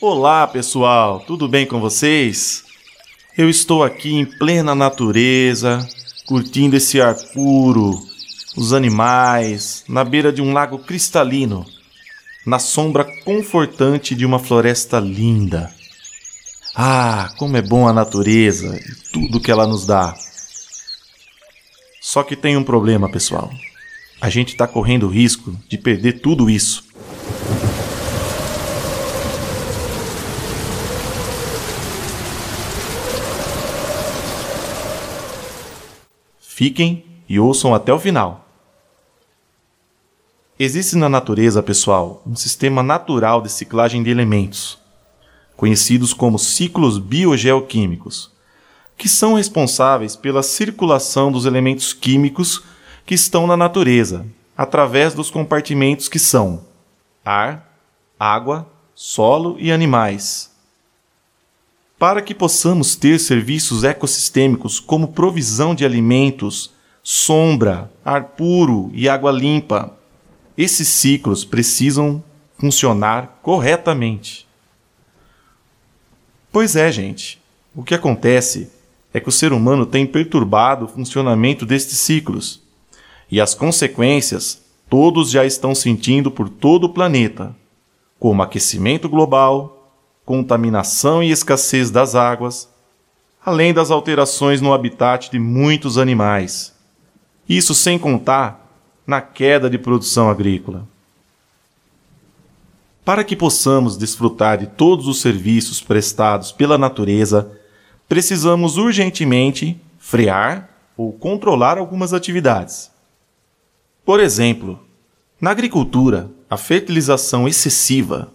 Olá, pessoal, tudo bem com vocês? Eu estou aqui em plena natureza, curtindo esse ar puro, os animais, na beira de um lago cristalino, na sombra confortante de uma floresta linda. Ah, como é bom a natureza e tudo que ela nos dá. Só que tem um problema, pessoal. A gente está correndo o risco de perder tudo isso. Fiquem e ouçam até o final. Existe na natureza, pessoal, um sistema natural de ciclagem de elementos, conhecidos como ciclos biogeoquímicos, que são responsáveis pela circulação dos elementos químicos que estão na natureza, através dos compartimentos que são ar, água, solo e animais. Para que possamos ter serviços ecossistêmicos como provisão de alimentos, sombra, ar puro e água limpa, esses ciclos precisam funcionar corretamente. Pois é, gente. O que acontece é que o ser humano tem perturbado o funcionamento destes ciclos. E as consequências todos já estão sentindo por todo o planeta, como aquecimento global, contaminação e escassez das águas, além das alterações no habitat de muitos animais. Isso sem contar na queda de produção agrícola. Para que possamos desfrutar de todos os serviços prestados pela natureza, precisamos urgentemente frear ou controlar algumas atividades. Por exemplo, na agricultura, a fertilização excessiva,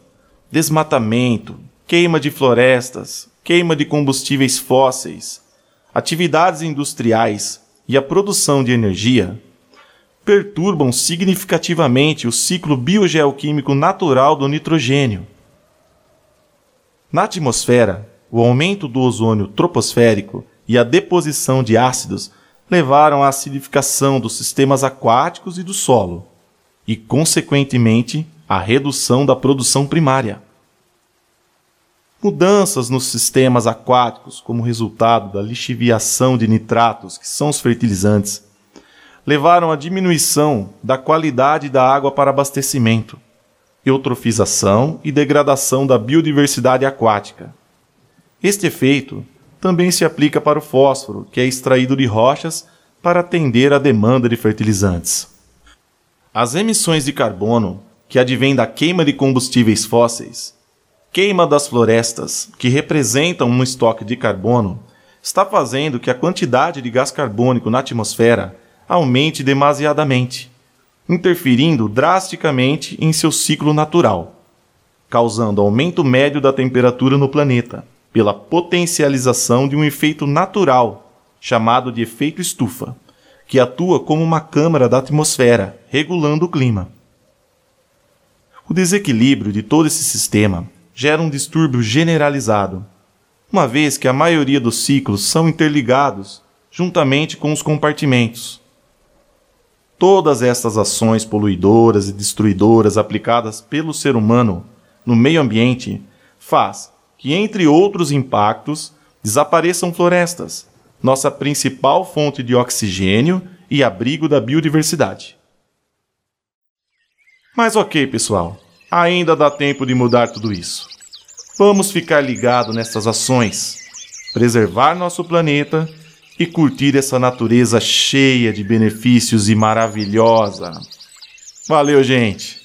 desmatamento, queima de florestas, queima de combustíveis fósseis, atividades industriais e a produção de energia perturbam significativamente o ciclo biogeoquímico natural do nitrogênio. Na atmosfera, o aumento do ozônio troposférico e a deposição de ácidos levaram à acidificação dos sistemas aquáticos e do solo, e, consequentemente, à redução da produção primária. Mudanças nos sistemas aquáticos, como resultado da lixiviação de nitratos, que são os fertilizantes, levaram à diminuição da qualidade da água para abastecimento, eutrofização e degradação da biodiversidade aquática. Este efeito também se aplica para o fósforo, que é extraído de rochas para atender à demanda de fertilizantes. As emissões de carbono, que advêm da queima de combustíveis fósseis, queima das florestas, que representam um estoque de carbono, está fazendo que a quantidade de gás carbônico na atmosfera aumente demasiadamente, interferindo drasticamente em seu ciclo natural, causando aumento médio da temperatura no planeta, pela potencialização de um efeito natural chamado de efeito estufa, que atua como uma câmara da atmosfera, regulando o clima. O desequilíbrio de todo esse sistema gera um distúrbio generalizado, uma vez que a maioria dos ciclos são interligados juntamente com os compartimentos. Todas estas ações poluidoras e destruidoras aplicadas pelo ser humano no meio ambiente faz que, entre outros impactos, desapareçam florestas, nossa principal fonte de oxigênio e abrigo da biodiversidade. Mas ok, pessoal, ainda dá tempo de mudar tudo isso. Vamos ficar ligado nessas ações, preservar nosso planeta e curtir essa natureza cheia de benefícios e maravilhosa. Valeu, gente!